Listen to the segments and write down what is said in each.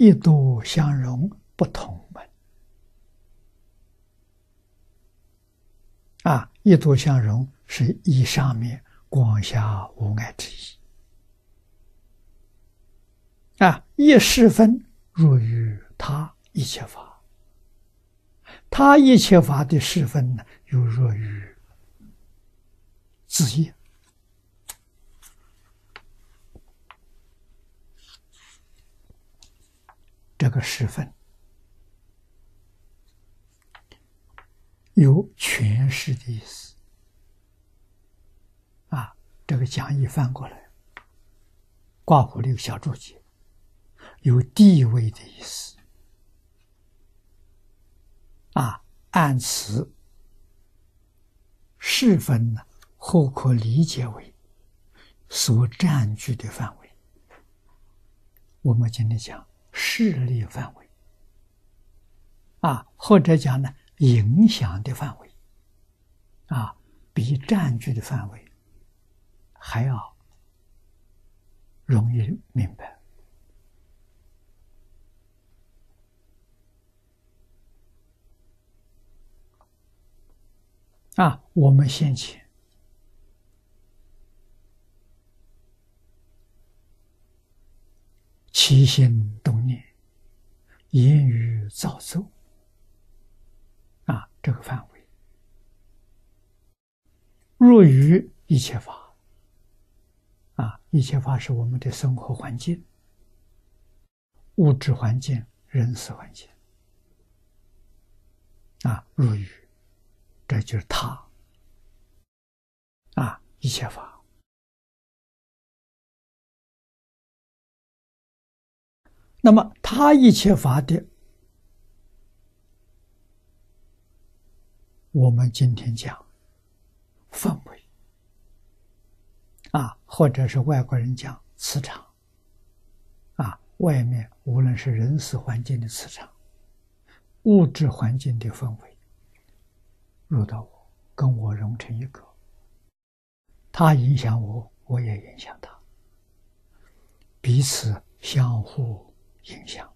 一度相融，不同门。啊，一度相融是一上面光下无碍之意。啊，一世分入于他一切法，他一切法的世分呢，又入于自业。这个十分有诠释的意思啊，这个讲义翻过来，挂弧里有小注解，有地位的意思啊，按此世分呢，或可理解为所占据的范围。我们今天讲。势力范围啊，或者讲呢，影响的范围啊，比占据的范围还要容易明白啊。我们先前起心动念。言语造作啊，这个范围。入于一切法。啊，一切法是我们的生活环境、物质环境、人事环境。啊，入于这就是他。啊，一切法。那么，他一切法的，我们今天讲氛围啊，或者是外国人讲磁场啊，外面无论是人事环境的磁场，物质环境的氛围，入到我，跟我融成一个，他影响我，我也影响他，彼此相互。影响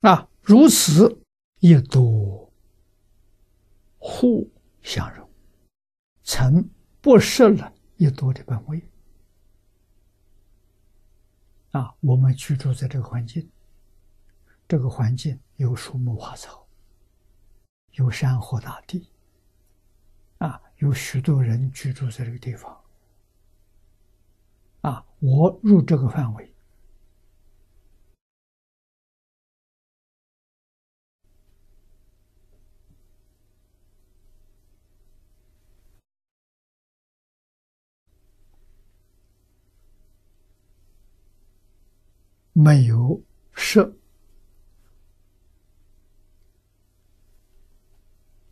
啊，如此一多互相融，成不失了一多的本位啊。我们居住在这个环境，这个环境有树木花草，有山河大地啊，有许多人居住在这个地方。啊，我入这个范围，没有设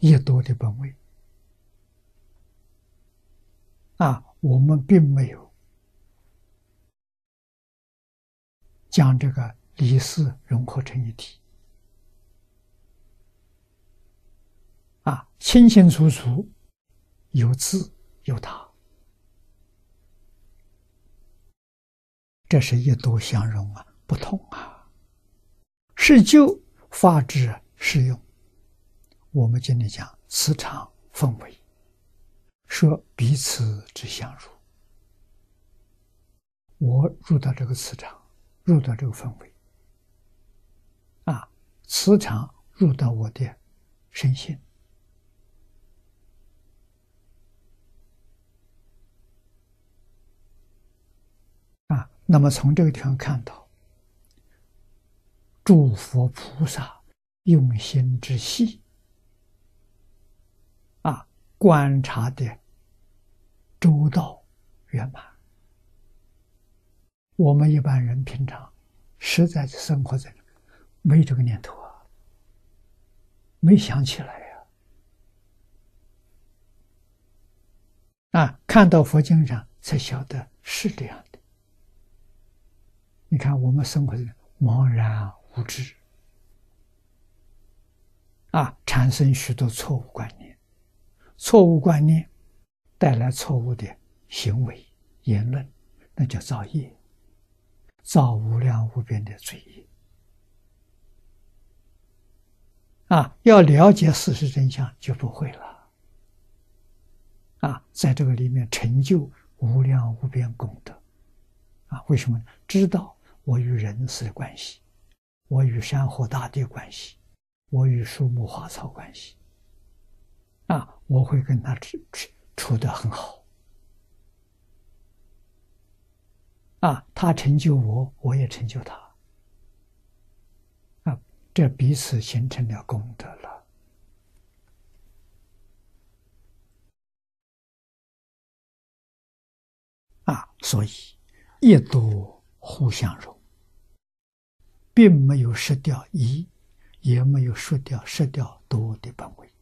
越多的本位啊，我们并没有。将这个理事融合成一体，啊，清清楚楚，有字有他，这是一多相融啊，不同啊，是就法之适用。我们今天讲磁场氛围，说彼此之相入，我入到这个磁场。入到这个氛围，啊，磁场入到我的身心，啊，那么从这个地方看到，诸佛菩萨用心之细，啊，观察的周到圆满。我们一般人平常实在是生活在没这个念头啊，没想起来呀。啊，看到佛经上才晓得是这样的。你看，我们生活在茫然无知，啊，产生许多错误观念，错误观念带来错误的行为言论，那叫造业。造无量无边的罪业。啊，要了解事实真相就不会了。啊，在这个里面成就无量无边功德。啊，为什么？知道我与人事的关系，我与山河大地关系，我与树木花草关系。啊，我会跟他处处处得很好。他成就我，我也成就他。啊，这彼此形成了功德了。啊，所以一多互相融，并没有失掉一，也没有失掉失掉多的本位。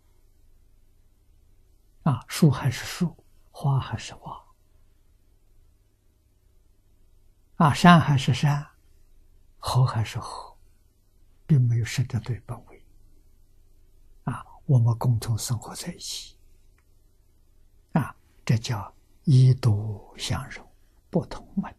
啊，树还是树，花还是花，啊，山还是山，河还是河，并没有神的对本位。啊，我们共同生活在一起，啊，这叫一度相融，不同门。